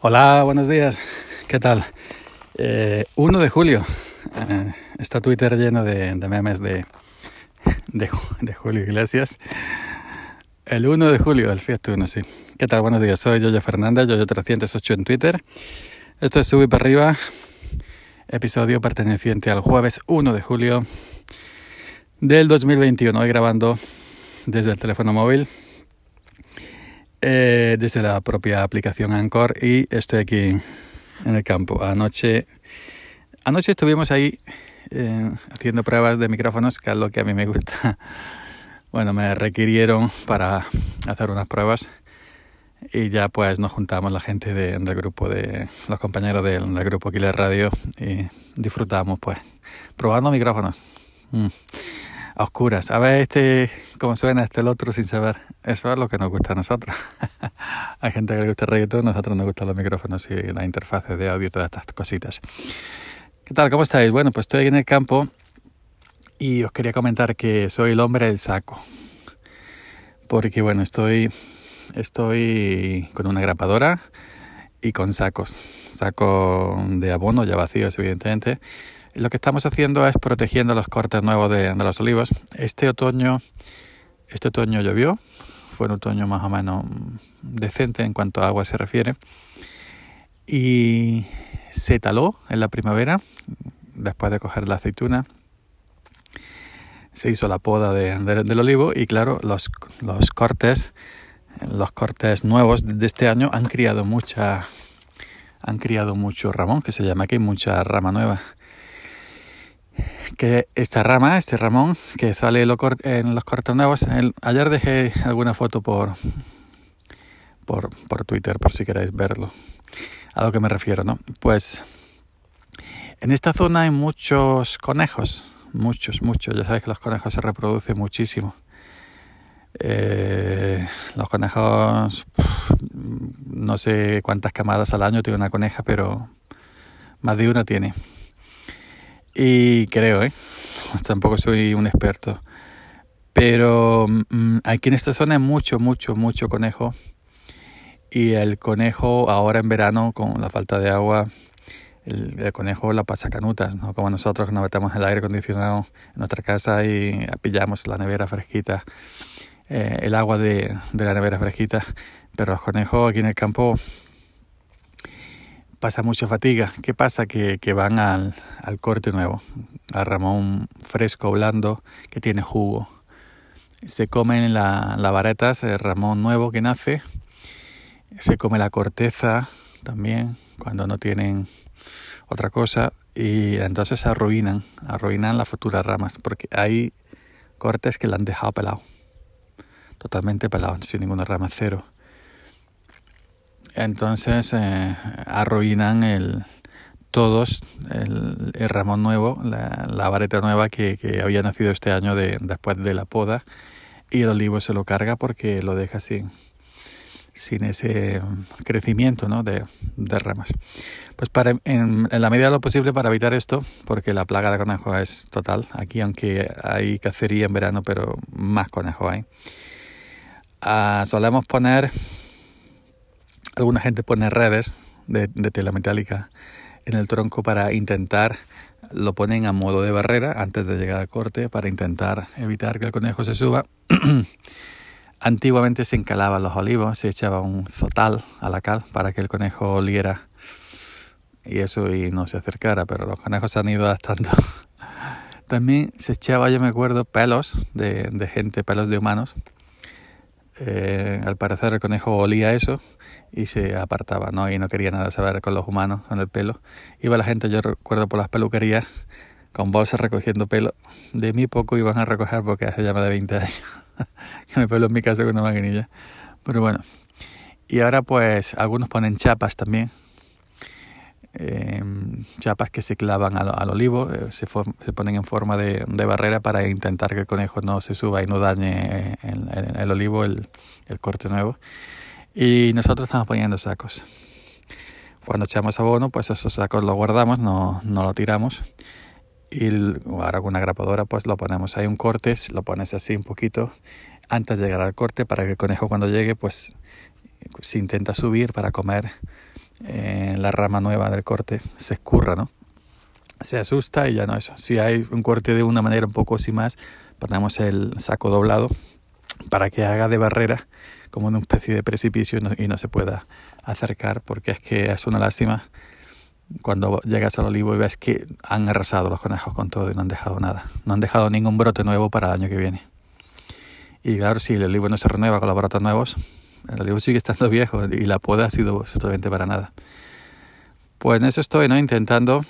Hola, buenos días. ¿Qué tal? Eh, 1 de julio. Eh, está Twitter lleno de, memes de, de, de, Julio Iglesias. El 1 de julio, el Fiat 1, sí. ¿Qué tal? Buenos días. Soy Yoyo Fernández, Yoyo308 en Twitter. Esto es Sube para arriba. Episodio perteneciente al jueves 1 de julio del 2021. Hoy grabando desde el teléfono móvil eh, desde la propia aplicación Anchor y estoy aquí en el campo. Anoche, anoche estuvimos ahí eh, haciendo pruebas de micrófonos, que es lo que a mí me gusta. Bueno, me requirieron para hacer unas pruebas y ya pues nos juntamos la gente de, del grupo de los compañeros del, grupo Killer Radio y disfrutamos pues probando micrófonos. Mm oscuras. A ver este cómo suena este el otro sin saber. Eso es lo que nos gusta a nosotros. Hay gente que le gusta el reggaetón, nosotros nos gustan los micrófonos y las interfaces de audio y todas estas cositas. ¿Qué tal? ¿Cómo estáis? Bueno, pues estoy aquí en el campo y os quería comentar que soy el hombre del saco. Porque bueno, estoy estoy con una grapadora y con sacos. Saco de abono ya vacíos, evidentemente lo que estamos haciendo es protegiendo los cortes nuevos de, de, los olivos. Este otoño, este otoño llovió, fue un otoño más o menos decente en cuanto a agua se refiere. Y se taló en la primavera, después de coger la aceituna. Se hizo la poda de, de, del olivo y claro, los, los cortes, los cortes nuevos de este año han criado mucha, han criado mucho ramón, que se llama aquí, mucha rama nueva que esta rama, este ramón, que sale en los cortes nuevos, el, ayer dejé alguna foto por, por, por Twitter, por si queréis verlo, a lo que me refiero, ¿no? Pues en esta zona hay muchos conejos, muchos, muchos, ya sabéis que los conejos se reproducen muchísimo. Eh, los conejos, no sé cuántas camadas al año tiene una coneja, pero más de una tiene. Y creo, ¿eh? Tampoco soy un experto. Pero mmm, aquí en esta zona hay mucho, mucho, mucho conejo. Y el conejo ahora en verano, con la falta de agua, el, conejo la pasa canutas, ¿no? Como nosotros nos metemos el aire acondicionado en nuestra casa y pillamos la nevera fresquita, eh, el agua de, de la nevera fresquita. Pero los conejos aquí en el campo pasa mucha fatiga. ¿Qué pasa? Que, van al, corte nuevo, al ramón fresco, blando, que tiene jugo. Se comen la, la varetas, el ramón nuevo que nace. Se come la corteza también, cuando no tienen otra cosa. Y entonces arruinan, arruinan las futuras ramas, porque hay cortes que la han dejado pelado. Totalmente pelado, sin ninguna rama, cero entonces eh, arruinan el, todos el, ramón nuevo, la, la vareta nueva que, había nacido este año de, después de la poda y el olivo se lo carga porque lo deja sin, sin ese crecimiento ¿no? de, de ramas. Pues para, en, la medida de lo posible para evitar esto, porque la plaga de conejo es total, aquí aunque hay cacería en verano, pero más conejo hay, uh, solemos poner alguna gente pone redes de, de tela metálica en el tronco para intentar, lo ponen a modo de barrera antes de llegar al corte para intentar evitar que el conejo se suba. Antiguamente se encalaban los olivos, se echaba un zotal a la cal para que el conejo oliera y eso y no se acercara, pero los conejos se han ido adaptando. También se echaba, yo me acuerdo, pelos de, de gente, pelos de humanos. Eh, al parecer el conejo olía eso y se apartaba, ¿no? Y no quería nada saber con los humanos, con el pelo. Iba la gente, yo recuerdo por las peluquerías, con bolsas recogiendo pelo. De mí poco iban a recoger porque hace ya más de 20 años que me pelo en mi casa con una maquinilla. Pero bueno. Y ahora pues algunos ponen chapas también. Eh, chapas que se clavan al, al olivo, eh, se, se, ponen en forma de, de, barrera para intentar que el conejo no se suba y no dañe el, el, el olivo, el, el corte nuevo. Y nosotros estamos poniendo sacos. Cuando echamos abono, pues esos sacos los guardamos, no, no lo tiramos. Y ahora con una grapadora, pues lo ponemos ahí un corte, lo pones así un poquito antes de llegar al corte para que el conejo cuando llegue, pues se intenta subir para comer eh, la rama nueva del corte se escurra, ¿no? Se asusta y ya no eso. Si hay un corte de una manera un poco así más, ponemos el saco doblado para que haga de barrera como una especie de precipicio y no, se pueda acercar porque es que es una lástima cuando llegas al olivo y ves que han arrasado los conejos con todo y no han dejado nada. No han dejado ningún brote nuevo para el año que viene. Y claro, si el olivo no se renueva con los brotes nuevos, el olivo sigue estando viejo y la poda ha sido absolutamente para nada. Pues en eso estoy, ¿no? Intentando.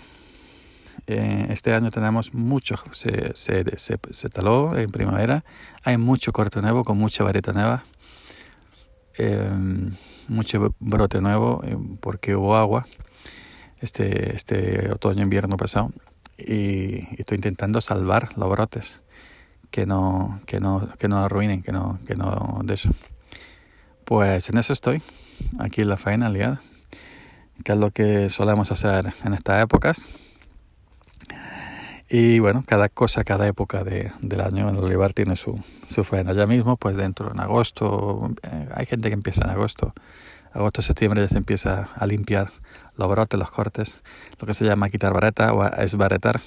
Eh, este año tenemos mucho, se, se, se, taló en primavera, hay mucho corte nuevo con mucha vareta nueva, eh, mucho brote nuevo eh, porque hubo agua este, este otoño-invierno pasado y, estoy intentando salvar los brotes que no, que no, que no arruinen, que no, que no de eso. Pues en eso estoy, aquí en la faena liada, que es lo que solemos hacer en estas épocas. Y bueno, cada cosa, cada época de, del año el olivar tiene su, su faena. Ya mismo, pues dentro, en agosto, eh, hay gente que empieza en agosto, agosto, septiembre ya se empieza a limpiar los brotes, los cortes, lo que se llama quitar vareta o esbaretar.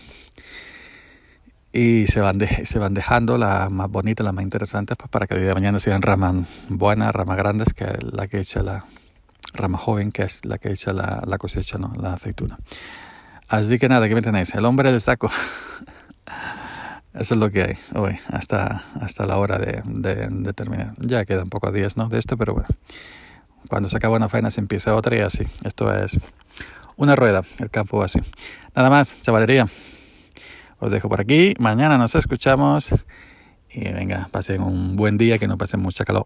Y se van, se van dejando las más bonitas, las más interesantes, pues para que el día de mañana sean ramas buenas, ramas grandes, que es la que echa la rama joven, que es la que echa la, la cosecha, ¿no? la aceituna. Así que nada, ¿qué me tenéis? El hombre del saco. Eso es lo que hay hoy, hasta, hasta la hora de, de, de terminar. Ya quedan pocos días ¿no? de esto, pero bueno. Cuando se acaba una faena se empieza otra y así. Esto es una rueda, el campo así. Nada más, chavalería. Os dejo por aquí. Mañana nos escuchamos. Y venga, pasen un buen día, que no pasen mucha calor.